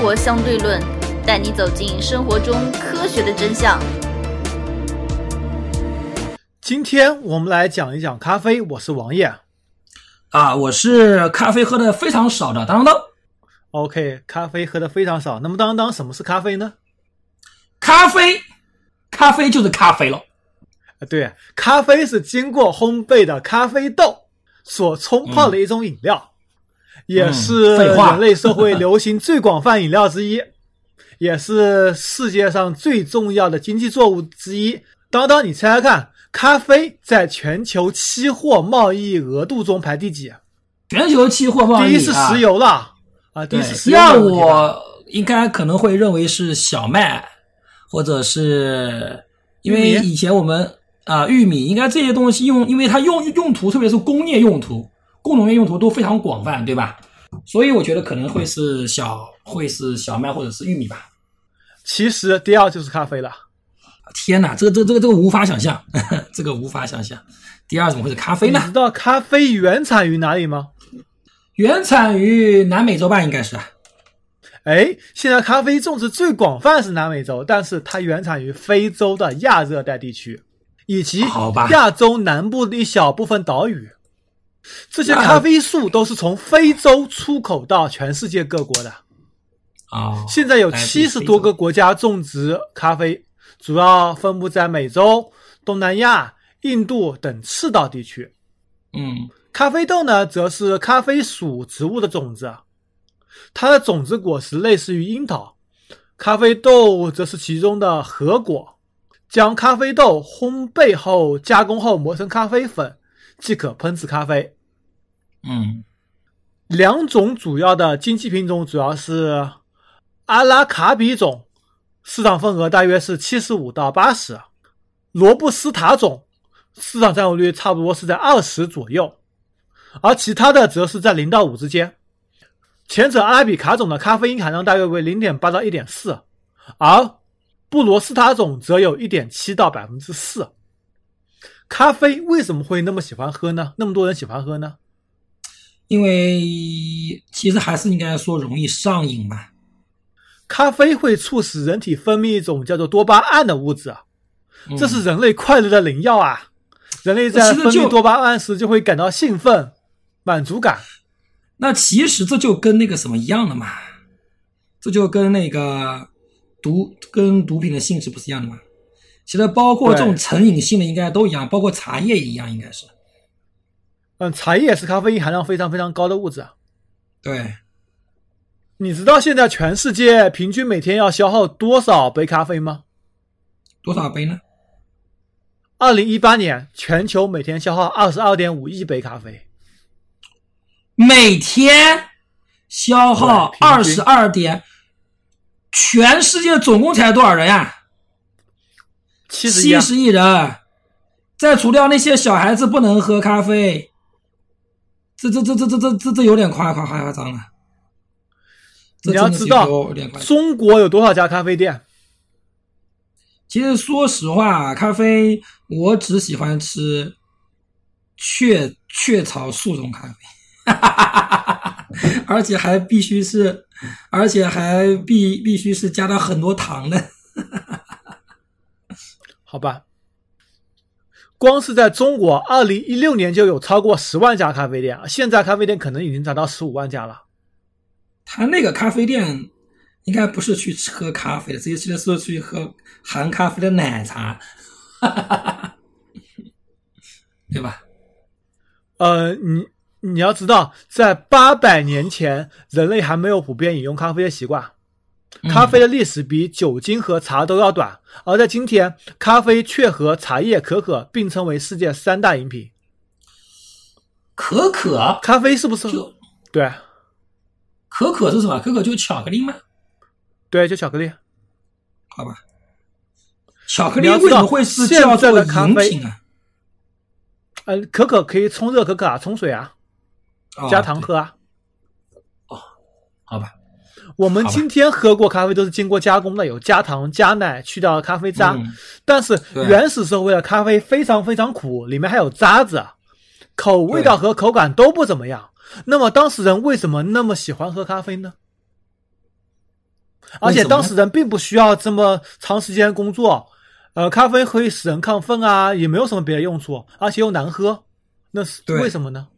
活相对论》，带你走进生活中科学的真相。今天我们来讲一讲咖啡，我是王爷。啊，我是咖啡喝的非常少的当当。OK，咖啡喝的非常少。那么当当，什么是咖啡呢？咖啡，咖啡就是咖啡了。啊，对，咖啡是经过烘焙的咖啡豆所冲泡的一种饮料，也是人类社会流行最广泛饮料之一，也是世界上最重要的经济作物之一。当当，你猜猜看，咖啡在全球期货贸易额度中排第几？全球期货贸易、啊，第一是石油了啊，第对一是，石第二油。我应该可能会认为是小麦，或者是因为以前我们啊、玉米应该这些东西用，因为它用用途，特别是工业用途、工农业用途都非常广泛，对吧？所以我觉得可能会是小，会是小麦或者是玉米吧。其实第二就是咖啡了。天哪，这个这个这个这个无法想象，这个无法想象。第二怎么会是咖啡呢你知？道咖啡原产于哪里吗？原产于南美洲吧，应该是。哎，现在咖啡种植最广泛是南美洲，但是它原产于非洲的亚热带地区，以及亚洲南部的一小部分岛屿。这些咖啡树都是从非洲出口到全世界各国的。啊、现在有七十多个国家种植咖啡，主要分布在美洲、东南亚、印度等赤道地区。嗯咖啡豆呢，则是咖啡属植物的种子，它的种子果实类似于樱桃，咖啡豆则是其中的核果。将咖啡豆烘焙后加工后磨成咖啡粉，即可烹制咖啡。嗯两种主要的经济品种主要是阿拉卡比种，市场份额大约是七十五到八十；罗布斯塔种市场占有率差不多是在二十左右，而其他的则是在零到五之间。前者阿拉比卡种的咖啡因含量大约为零点八到一点四，而布罗斯塔种则有一点七到百分之四。咖啡为什么会那么喜欢喝呢？那么多人喜欢喝呢？因为其实还是应该说容易上瘾嘛。咖啡会促使人体分泌一种叫做多巴胺的物质，啊，嗯这是人类快乐的灵药啊！人类在分泌多巴胺时就会感到兴奋、满足感。那其实这就跟那个什么一样的嘛，这就跟那个毒跟毒品的性质不是一样的吗？其实包括这种成瘾性的应该都一样，包括茶叶也一样，应该是。嗯，茶叶是咖啡因含量非常非常高的物质。啊。对，你知道现在全世界平均每天要消耗多少杯咖啡吗？多少杯呢？二零一八年，全球每天消耗二十二点五亿杯咖啡。每天消耗二十二点，全世界总共才多少人呀、七十亿啊，七十亿人，再除掉那些小孩子不能喝咖啡，这这这这这这这这有点夸夸夸张了。你要知道。中国有多少家咖啡店？其实说实话，咖啡我只喜欢吃雀雀巢速溶咖啡，而且还必须是，而且还必必须是加了很多糖的。好吧，光是在中国，二零一六年就有超过十万家咖啡店，现在咖啡店可能已经达到十五万家了。他那个咖啡店应该不是去喝咖啡的，这些是去喝含咖啡的奶茶，对吧？呃，你你要知道，在八百年前，人类还没有普遍饮用咖啡的习惯，咖啡的历史比酒精和茶都要短。而在今天，咖啡却和茶叶、可可并称为世界三大饮品。可可，咖啡是不是？就对可可是什么？可可就是巧克力吗？对，就巧克力。好吧，巧克力为什么会是现在叫做的饮品啊？呃，可可可以冲热可可啊，冲水啊，哦加糖喝啊。哦好吧，我们今天喝过咖啡都是经过加工的，有加糖、加奶去掉咖啡渣。嗯但是原始社会的咖啡非常非常苦，里面还有渣子，口味道和口感都不怎么样。那么当时人为什么那么喜欢喝咖啡呢？而且当时人并不需要这么长时间工作，呃，咖啡可以使人亢奋啊，也没有什么别的用处，而且又难喝，那是为什么呢？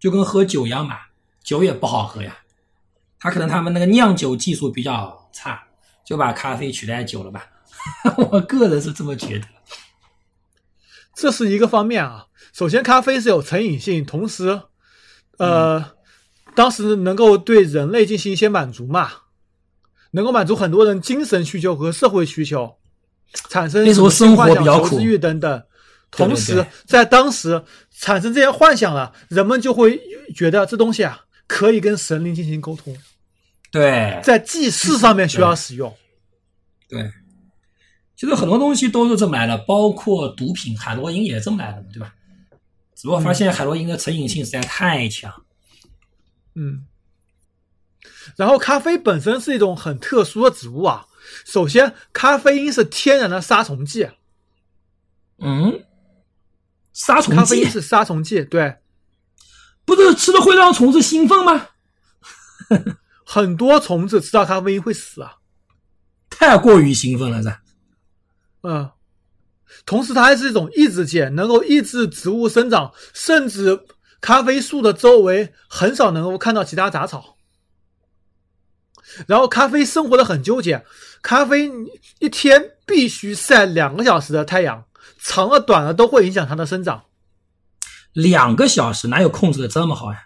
就跟喝酒一样嘛，酒也不好喝呀。他可能他们那个酿酒技术比较差，就把咖啡取代酒了吧。我个人是这么觉得。这是一个方面啊。首先，咖啡是有成瘾性，同时，呃，嗯当时能够对人类进行一些满足嘛，能够满足很多人精神需求和社会需求，产生那时候什么性幻想生活比较苦等等。同时，在当时产生这些幻想了，人们就会觉得这东西啊可以跟神灵进行沟通，对在祭祀上面需要使用。对，其实很多东西都是这么来的，包括毒品，海洛因也是这么来的嘛，对吧？只不过发现海洛因的成瘾性实在太强。嗯，然后咖啡本身是一种很特殊的植物啊。首先，咖啡因是天然的杀虫剂，嗯，杀虫剂咖啡因是杀虫剂，对，不是吃了会让虫子兴奋吗？很多虫子吃到咖啡因会死啊。太过于兴奋了，这。嗯，同时它还是一种抑制剂，能够抑制植物生长，甚至咖啡树的周围很少能够看到其他杂草。然后咖啡生活的很纠结，咖啡一天必须晒两个小时的太阳，长了短了都会影响它的生长。两个小时哪有控制的这么好呀？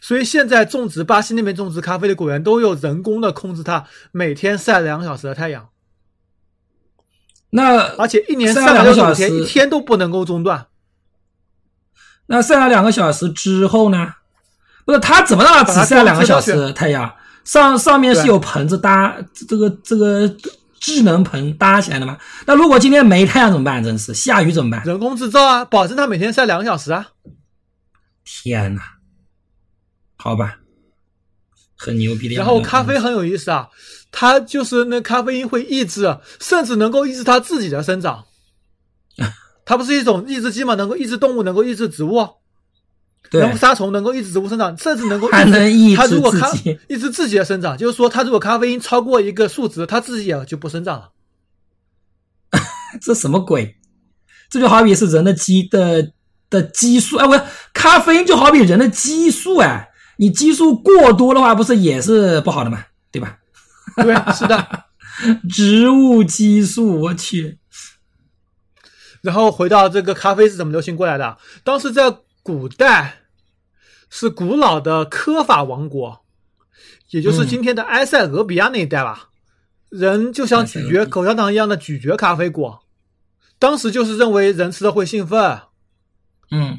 所以现在种植巴西那边种植咖啡的果园都有人工的控制它每天晒两个小时的太阳，那而且一年晒三百两个小时六十五天，一天都不能够中断。那晒了两个小时之后呢？不是他怎么让它只晒两个小时太阳？上上面是有棚子搭这个这个智能棚搭起来的吗？那如果今天没太阳怎么办？真是下雨怎么办？人工制造啊，保证它每天晒两个小时啊。天哪！好吧，很牛逼的。然后咖啡很有意思啊，它就是那咖啡因会抑制，甚至能够抑制它自己的生长。它不是一种抑制剂吗？能够抑制动物，能够抑制植物，对能够杀虫，能够抑制植物生长，甚至能够还能抑制它如果咖抑制自己的生长，就是说它如果咖啡因超过一个数值，它自己也就不生长了。这什么鬼？这就好比是人的激的的激素，哎，我咖啡因就好比人的激素，哎，你激素过多的话，不是也是不好的吗？对吧？对，是的。植物激素，我去，然后回到这个咖啡是怎么流行过来的？当时在古代是古老的科法王国，也就是今天的埃塞俄比亚那一带吧。人就像咀嚼口香糖一样的咀嚼咖啡果，当时就是认为人吃了会兴奋。嗯，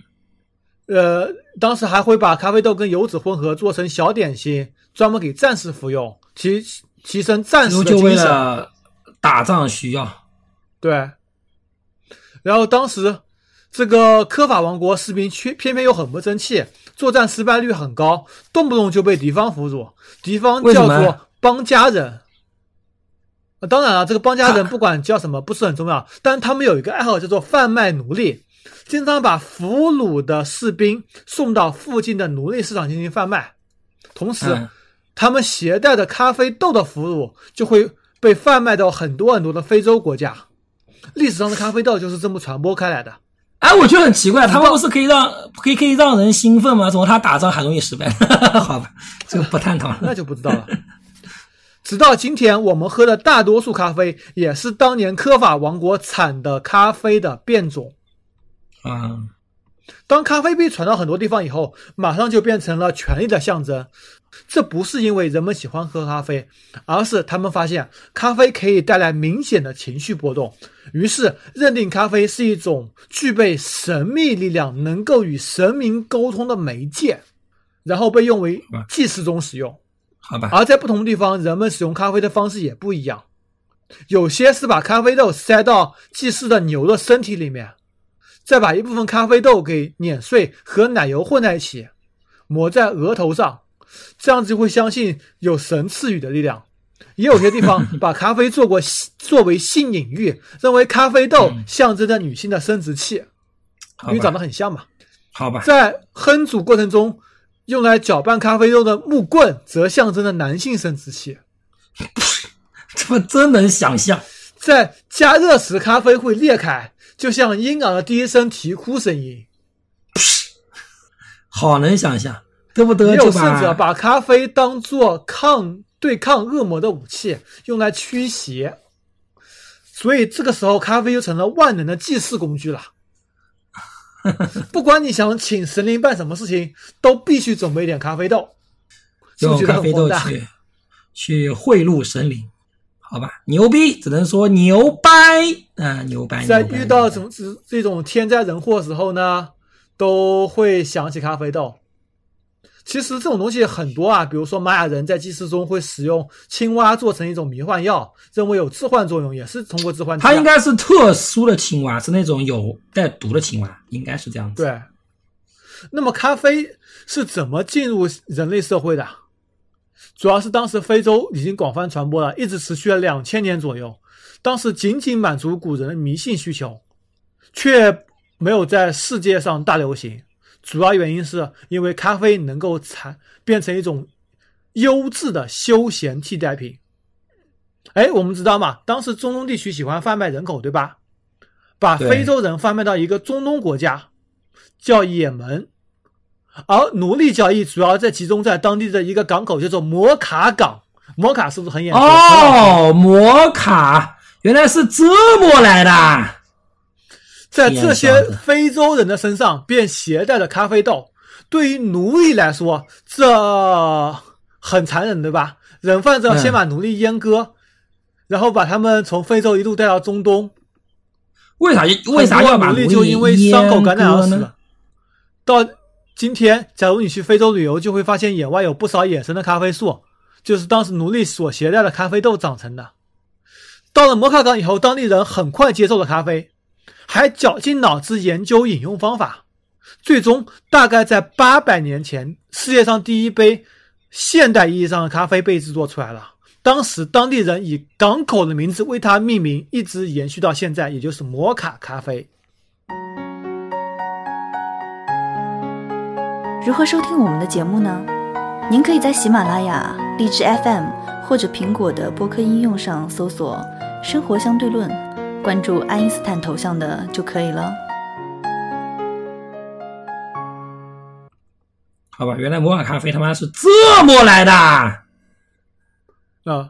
呃，当时还会把咖啡豆跟油脂混合做成小点心，专门给战士服用，提提升战士的就为精神。了打仗需要。对，然后当时这个科法王国士兵却偏偏又很不争气，作战失败率很高，动不动就被敌方俘虏。敌方叫做邦家人。啊当然了，这个邦家人不管叫什么不是很重要，但他们有一个爱好叫做贩卖奴隶，经常把俘虏的士兵送到附近的奴隶市场进行贩卖，同时。嗯他们携带的咖啡豆的俘虏就会被贩卖到很多很多的非洲国家。历史上的咖啡豆就是这么传播开来的。哎，我觉得很奇怪，他们不是可以让可以可以让人兴奋吗？怎么他打仗很容易失败？好吧，这个不探讨了。那就不知道了。直到今天，我们喝的大多数咖啡也是当年科法王国产的咖啡的变种。啊，当咖啡被传到很多地方以后，马上就变成了权力的象征。这不是因为人们喜欢喝咖啡，而是他们发现咖啡可以带来明显的情绪波动，于是认定咖啡是一种具备神秘力量、能够与神明沟通的媒介，然后被用为祭祀中使用。好吧，而在不同地方，人们使用咖啡的方式也不一样。有些是把咖啡豆塞到祭祀的牛的身体里面，再把一部分咖啡豆给碾碎和奶油混在一起，抹在额头上，这样子就会相信有神赐予的力量。也有些地方把咖啡做过作为性隐喻，认为咖啡豆象征着女性的生殖器，因为长得很像嘛。好吧，在烹煮过程中，用来搅拌咖啡豆的木棍则象征着男性生殖器。这不真能想象。在加热时，咖啡会裂开，就像婴儿的第一声啼哭声音。好能想象，得不得也就有甚者把把咖啡当做抗对抗恶魔的武器，用来驱邪。所以这个时候，咖啡就成了万能的祭祀工具了。不管你想请神灵办什么事情，都必须准备一点咖啡豆。用咖啡豆？去去贿赂神灵，好吧？牛逼，只能说牛掰啊、牛掰！在遇到这牛掰种这这种天灾人祸时候呢，都会想起咖啡豆。其实这种东西很多啊，比如说玛雅人在祭祀中会使用青蛙做成一种迷幻药，认为有致幻作用，也是通过致幻。它应该是特殊的青蛙，是那种有带毒的青蛙，应该是这样子。对。那么咖啡是怎么进入人类社会的？主要是当时非洲已经广泛传播了，一直持续了两千年左右。当时仅仅满足古人的迷信需求，却没有在世界上大流行。主要原因是因为咖啡能够产变成一种优质的休闲替代品。哎，我们知道嘛，当时中东地区喜欢贩卖人口，对吧？把非洲人贩卖到一个中东国家，叫也门，而奴隶交易主要在集中在当地的一个港口，叫做摩卡港。摩卡是不是很眼熟？哦，摩卡原来是这么来的。在这些非洲人的身上便携带了咖啡豆。对于奴隶来说，这很残忍，对吧？人贩子要先把奴隶阉割，然后把他们从非洲一路带到中东。为啥为啥要把奴隶隶就因为伤口感染而？死？到今天，假如你去非洲旅游，就会发现野外有不少野生的咖啡树，就是当时奴隶所携带的咖啡豆长成的。到了摩卡港以后，当地人很快接受了咖啡，还绞尽脑汁研究饮用方法，最终大概在八百年前，世界上第一杯现代意义上的咖啡被制作出来了。当时当地人以港口的名字为它命名，一直延续到现在，也就是摩卡咖啡。如何收听我们的节目呢？您可以在喜马拉雅、荔枝 FM 或者苹果的播客应用上搜索“生活相对论”，关注爱因斯坦头像的就可以了。好吧，原来摩卡咖啡他妈是这么来的，啊、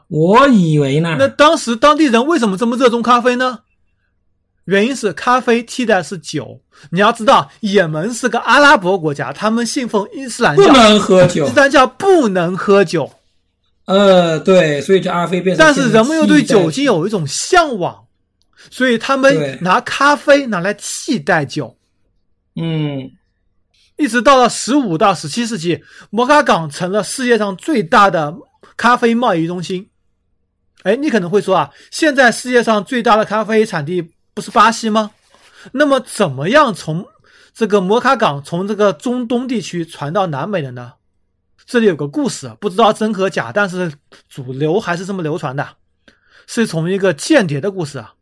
我以为呢。那当时当地人为什么这么热衷咖啡呢？原因是咖啡替代是酒。你要知道，也门是个阿拉伯国家，他们信奉伊斯兰教，不能喝酒伊斯兰教不能喝酒，呃，对，所以这阿飞变成。但是人们又对酒精，有一种向往，所以他们拿咖啡拿来替代酒。嗯，一直到了十五到十七世纪，摩卡港成了世界上最大的咖啡贸易中心。哎，你可能会说啊，现在世界上最大的咖啡产地不是巴西吗？那么怎么样从这个摩卡港从这个中东地区传到南美的呢？这里有个故事，不知道真和假，但是主流还是这么流传的，是从一个间谍的故事啊，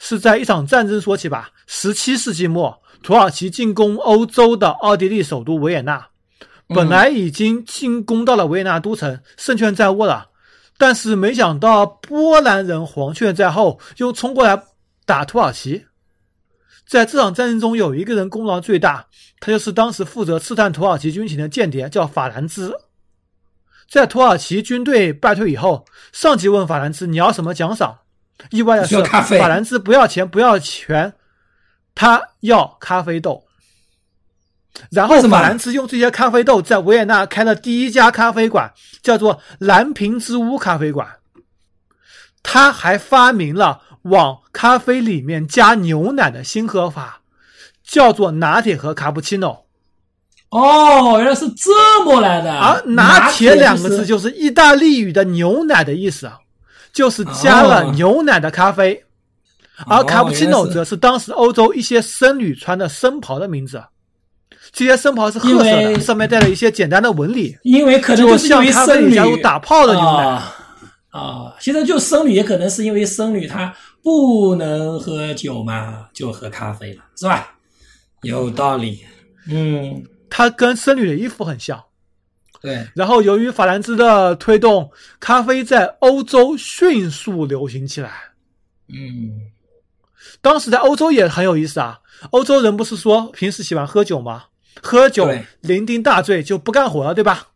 是在一场战争说起吧。十七世纪末，土耳其进攻欧洲的奥地利首都维也纳，本来已经进攻到了维也纳都城，胜券在握了，但是没想到波兰人黄雀在后，又冲过来打土耳其。在这场战争中，有一个人功劳最大，他就是当时负责刺探土耳其军情的间谍，叫法兰兹。在土耳其军队败退以后，上级问法兰兹：“你要什么奖赏？”意外的是，法兰兹不要钱，不要权，他要咖啡豆。然后法兰兹用这些咖啡豆在维也纳开了第一家咖啡馆，叫做蓝瓶之屋咖啡馆。他还发明了往咖啡里面加牛奶的新喝法，叫做拿铁和卡布奇诺。哦，原来是这么来的。而拿铁两个字就是意大利语的牛奶的意思啊，就是加了牛奶的咖啡。而卡布奇诺则是当时欧洲一些僧侣穿的僧袍的名字。这些僧袍是褐色的，上面带了一些简单的纹理，因为可能就是像因为咖啡里僧侣加入打泡的牛奶。啊啊，现在就僧侣也可能是因为僧侣他不能喝酒嘛，就喝咖啡了，是吧？有道理。嗯，他跟僧侣的衣服很像。对，然后由于法兰兹的推动，咖啡在欧洲迅速流行起来。嗯，当时在欧洲也很有意思啊，欧洲人不是说平时喜欢喝酒吗？喝酒酩酊大醉就不干活了，对吧？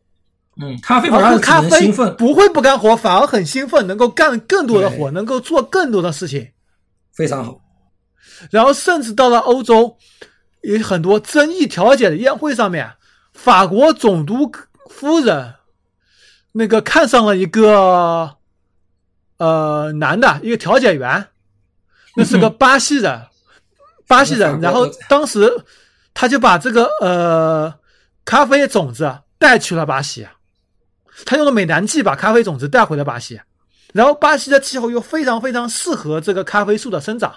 嗯，咖啡反而只而喝咖啡兴奋，不会不干活，反而很兴奋，能够干更多的活，能够做更多的事情。非常好。然后甚至到了欧洲，有很多争议调解的宴会上面，法国总督夫人那个看上了一个呃男的，一个调解员，那是个巴西人，巴西人。然后当时他就把这个呃咖啡种子带去了巴西，他用了美男计把咖啡种子带回了巴西。然后巴西的气候又非常非常适合这个咖啡树的生长，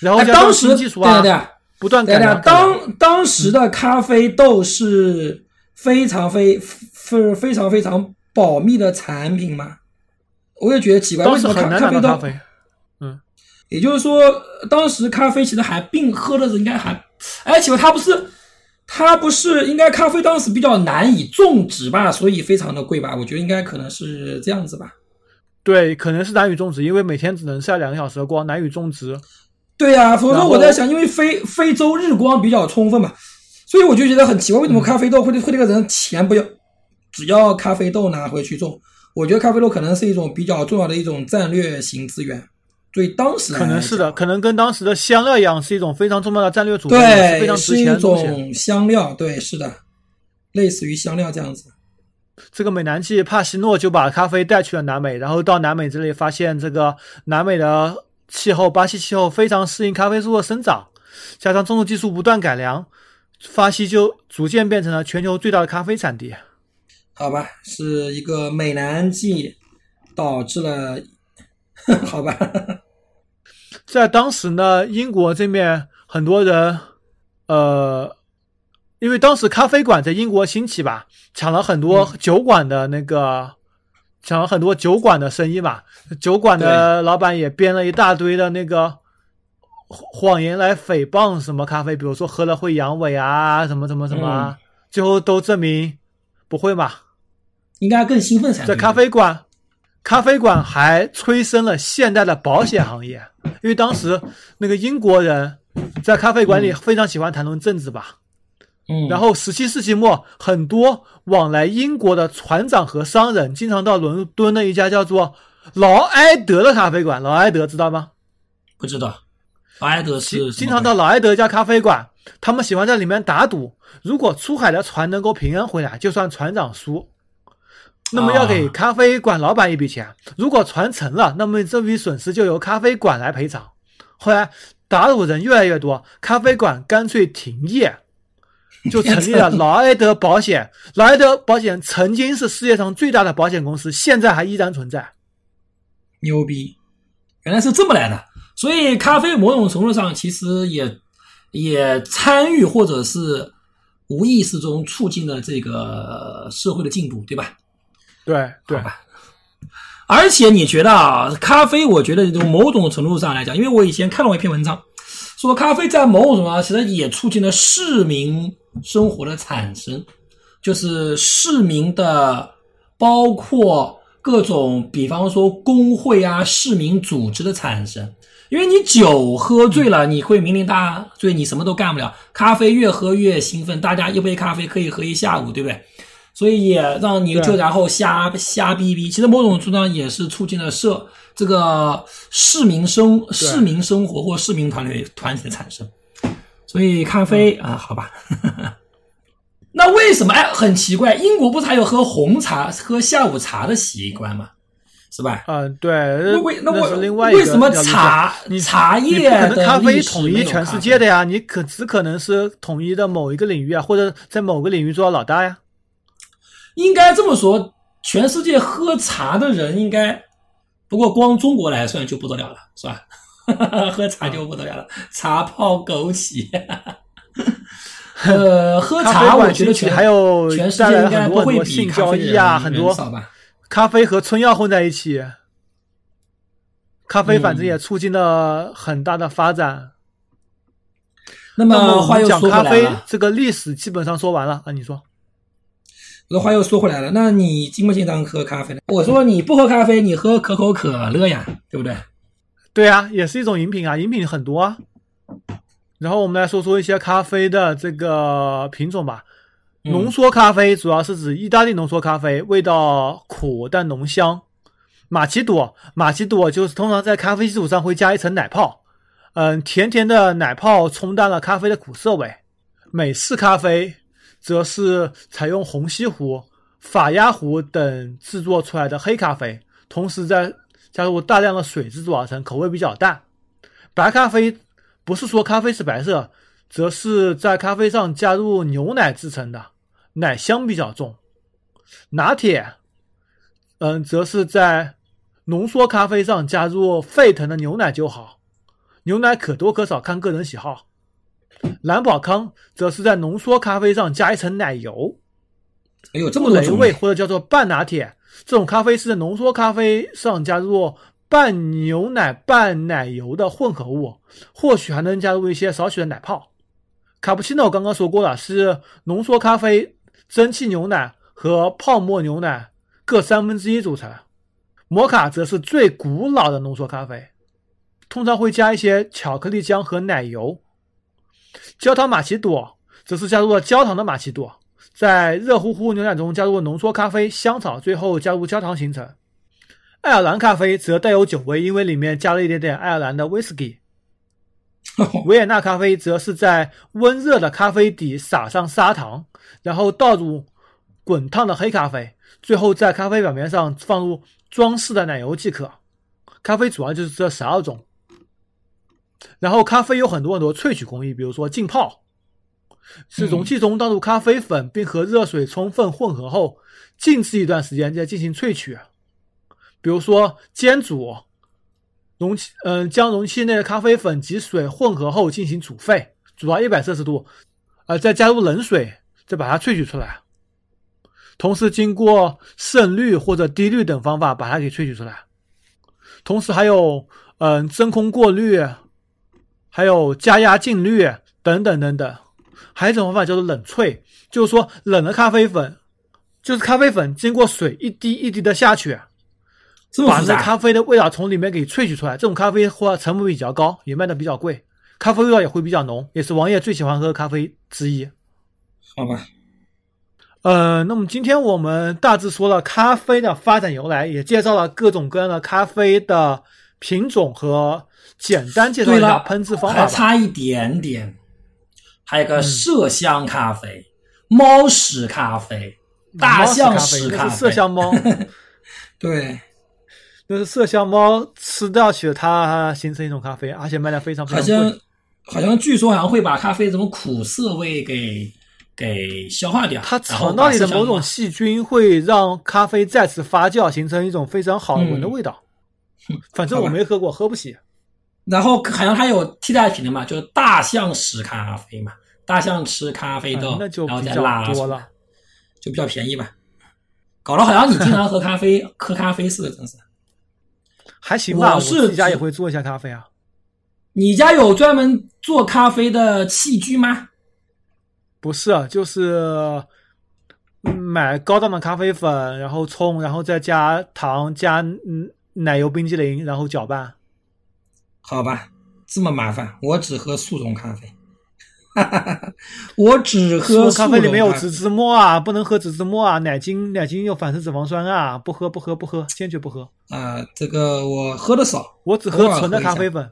然后哎，当时技术啊，对对不断改良。当当时的咖啡豆是非常非非非常非常保密的产品嘛，我也觉得奇怪，为什么当时很难咖啡豆拿到咖啡，也就是说，当时咖啡其实还并喝的人应该还，哎，奇怪，它不是，它不是应该咖啡当时比较难以种植吧，所以非常的贵吧？我觉得应该可能是这样子吧。对，可能是难以种植，因为每天只能晒两个小时的光，难以种植。对呀、所以然后说我在想，因为非非洲日光比较充分嘛，所以我就觉得很奇怪，为什么咖啡豆会会这个人钱不要，只要咖啡豆拿回去种？我觉得咖啡豆可能是一种比较重要的一种战略型资源，对当时可能是的，可能跟当时的香料一样，是一种非常重要的战略组合，对非，常值钱的东西。种香料，对，是的，类似于香料这样子。这个美男计帕西诺就把咖啡带去了南美，然后到南美这里发现这个南美的气候，巴西气候非常适应咖啡树的生长，加上种植技术不断改良，巴西就逐渐变成了全球最大的咖啡产地。好吧，是一个美男计导致了，好吧，在当时呢，英国这面很多人，呃，因为当时咖啡馆在英国兴起吧，抢了很多酒馆的那个，抢了很多酒馆的生意嘛。酒馆的老板也编了一大堆的那个谎言来诽谤什么咖啡，比如说喝了会阳痿啊，什么什么什么啊，最后都证明不会嘛。应该更兴奋才对。在咖啡馆，咖啡馆还催生了现代的保险行业，因为当时那个英国人在咖啡馆里非常喜欢谈论政治吧。嗯，然后十七世纪末，很多往来英国的船长和商人经常到伦敦的一家叫做劳埃德的咖啡馆。劳埃德知道吗？不知道，埃德是经经常到劳埃德一家咖啡馆，他们喜欢在里面打赌，如果出海的船能够平安回来，就算船长输。那么要给啊咖啡馆老板一笔钱，如果传承了，那么这笔损失就由咖啡馆来赔偿。后来打赌人越来越多，咖啡馆干脆停业，就成立了劳埃德保险。劳埃德保险曾经是世界上最大的保险公司，现在还依然存在。牛逼，原来是这么来的。所以咖啡某种程度上其实也也参与或者是无意识中促进了这个社会的进步，对吧？对对，吧。而且你觉得啊，咖啡，我觉得从某种程度上来讲，因为我以前看过一篇文章，说咖啡在某种程度上其实也促进了市民生活的产生，就是市民的包括各种，比方说工会啊、市民组织的产生。因为你酒喝醉了，你会酩酊大醉，你什么都干不了。咖啡越喝越兴奋，大家一杯咖啡可以喝一下午，对不对？所以也让你对就然后瞎瞎逼逼，其实某种程度上也是促进了社这个市民生市民生活或市民团队团体的产生。所以咖啡啊、好吧。那为什么哎很奇怪，英国不是还有喝红茶、喝下午茶的习惯吗？是吧？嗯，对，那为那是为为什么茶你茶叶的咖啡统一全世界的呀？你可只可能是统一的某一个领域啊，或者在某个领域做到老大呀。应该这么说，全世界喝茶的人应该，不过光中国来算就不得了了，是吧？喝茶就不得了了，茶泡枸杞。呃，喝茶我觉得全还有全世界应该不会比咖啡啊，很多少吧？咖啡和春药混在一起，咖啡反正嗯也促进了很大的发展。那那么么话又讲咖啡说回来了，这个历史基本上说完了啊，你说？我的话又说回来了，那你经不经常喝咖啡呢？我说你不喝咖啡，你喝可口可乐呀，对不对？对啊，也是一种饮品啊，饮品很多啊。然后我们来说说一些咖啡的这个品种吧。浓缩咖啡主要是指意大利浓缩咖啡，味道苦但浓香。玛奇朵，玛奇朵就是通常在咖啡基础上会加一层奶泡，嗯，甜甜的奶泡冲淡了咖啡的苦涩味。美式咖啡。则是采用虹吸壶、法压壶等制作出来的黑咖啡，同时再加入大量的水制作而成，口味比较淡。白咖啡不是说咖啡是白色，则是在咖啡上加入牛奶制成的，奶香比较重。拿铁，嗯，则是在浓缩咖啡上加入沸腾的牛奶就好，牛奶可多可少，看个人喜好。蓝宝康则是在浓缩咖啡上加一层奶油，哎呦，这么雷味或者叫做半拿铁，这种咖啡是在浓缩咖啡上加入半牛奶半奶油的混合物，或许还能加入一些少许的奶泡。卡布奇诺刚刚说过了，是浓缩咖啡、蒸汽牛奶和泡沫牛奶各三分之一组成。摩卡则是最古老的浓缩咖啡，通常会加一些巧克力浆和奶油。焦糖玛奇朵则是加入了焦糖的玛奇朵，在热乎乎牛奶中加入浓缩咖啡、香草，最后加入焦糖形成。爱尔兰咖啡则带有酒味，因为里面加了一点点爱尔兰的威士忌。维也纳咖啡则是在温热的咖啡底撒上砂糖，然后倒入滚烫的黑咖啡，最后在咖啡表面上放入装饰的奶油即可。咖啡主要就是这十二种。然后咖啡有很多很多萃取工艺，比如说浸泡，是容器中倒入咖啡粉，并和热水充分混合后静置一段时间再进行萃取。比如说煎煮，容器嗯将容器内的咖啡粉及水混合后进行煮沸，煮到一百摄氏度，呃再加入冷水，再把它萃取出来。同时经过渗滤或者滴滤等方法把它给萃取出来。同时还有嗯真空过滤。还有加压浸滤等等等等，还有一种方法叫做冷萃，就是说冷的咖啡粉，就是咖啡粉经过水一滴一滴的下去，把这咖啡的味道从里面给萃取出来。这种咖啡或成本比较高，也卖的比较贵，咖啡味道也会比较浓，也是王爷最喜欢喝的咖啡之一。好吧，呃，那么今天我们大致说了咖啡的发展由来，也介绍了各种各样的咖啡的品种和。简单介绍一下喷制方法，还差一点点，还有个麝香咖啡、猫屎咖啡、大象屎咖啡。麝香猫，对，就是麝香猫吃掉去它形成一种咖啡，而且卖的非常非常贵。好像好像据说好像会把咖啡这种苦涩味给给消化掉。它肠道里的某种细菌会让咖啡再次发酵，形成一种非常好闻的味道。反正我没喝过，喝不起。然后好像它有替代品的嘛，就是大象屎咖啡嘛，大象吃咖啡豆，然后再拉多了，就比较便宜吧。搞得好像你经常喝咖啡，喝咖啡似的，真是。还行吧，我自己家也会做一下咖啡啊。你家有专门做咖啡的器具吗？不是，就是买高档的咖啡粉，然后冲，然后再加糖、加嗯奶油、冰激凌，然后搅拌。好吧，这么麻烦，我只喝速溶咖啡。我只喝咖啡里面有植脂末啊，不能喝植脂末啊，奶精奶精有反式脂肪酸啊，不喝不喝不喝，坚决不喝啊！这个我喝的少，我只喝纯的咖啡粉。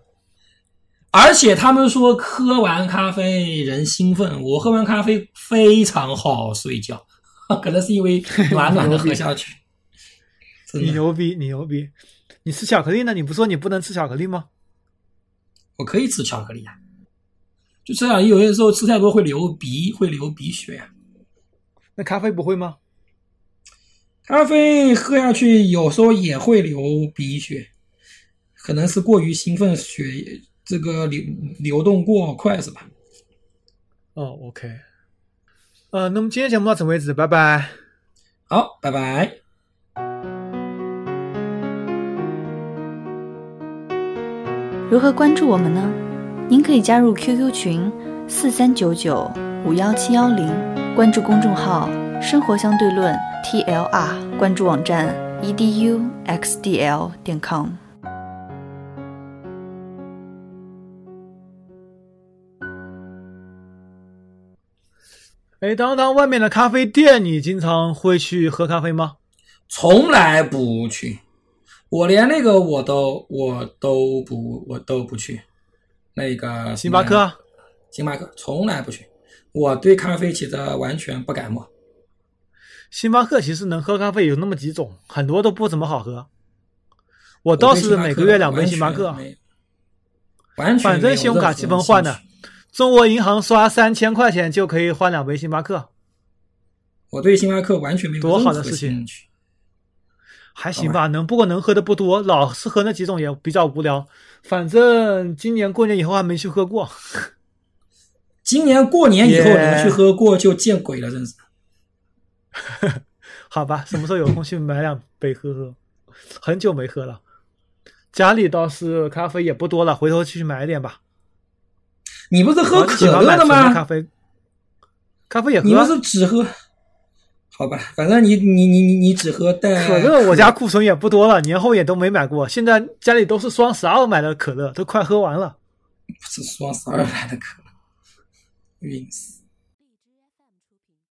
而且他们说喝完咖啡人兴奋，我喝完咖啡非常好睡觉，可能是因为暖暖的喝下去。你牛逼，你牛逼！你吃巧克力呢？你不说你不能吃巧克力吗？我可以吃巧克力啊，就这样。有些时候吃太多会流鼻，会流鼻血呀。那咖啡不会吗？咖啡喝下去有时候也会流鼻血，可能是过于兴奋，血这个流流动过快是吧？哦，OK。呃，那么今天节目到此为止，拜拜。好，拜拜。如何关注我们呢？您可以加入 QQ 群四三九九五幺七幺零，关注公众号生活相对论 TLR，关注网站 eduxdl 点 com。哎，当当，外面的咖啡店，你经常会去喝咖啡吗？从来不去，我连那个我都我都不我都不去。那个星巴克，星巴克从来不去。我对咖啡其实完全不感冒。星巴克其实能喝咖啡有那么几种，很多都不怎么好喝。我倒是每个月两杯星巴克，完全反正信用卡积分换的。中国银行刷三千块钱就可以换两杯星巴克。我对星巴克完全没有多好的事情，还行吧，能不过能喝的不多，老是喝那几种也比较无聊。反正今年过年以后还没去喝过。今年过年以后能去喝过就见鬼了，真是。好吧，什么时候有空去买两杯喝喝？很久没喝了。家里倒是咖啡也不多了，回头去买点吧。你不是喝可乐的吗？咖啡，咖啡也喝。你不是只喝？好吧，反正你你你你你只喝带可乐。我家库存也不多了，年后也都没买过。现在家里都是双十二买的可乐，都快喝完了。不是双十二买的可乐，晕死。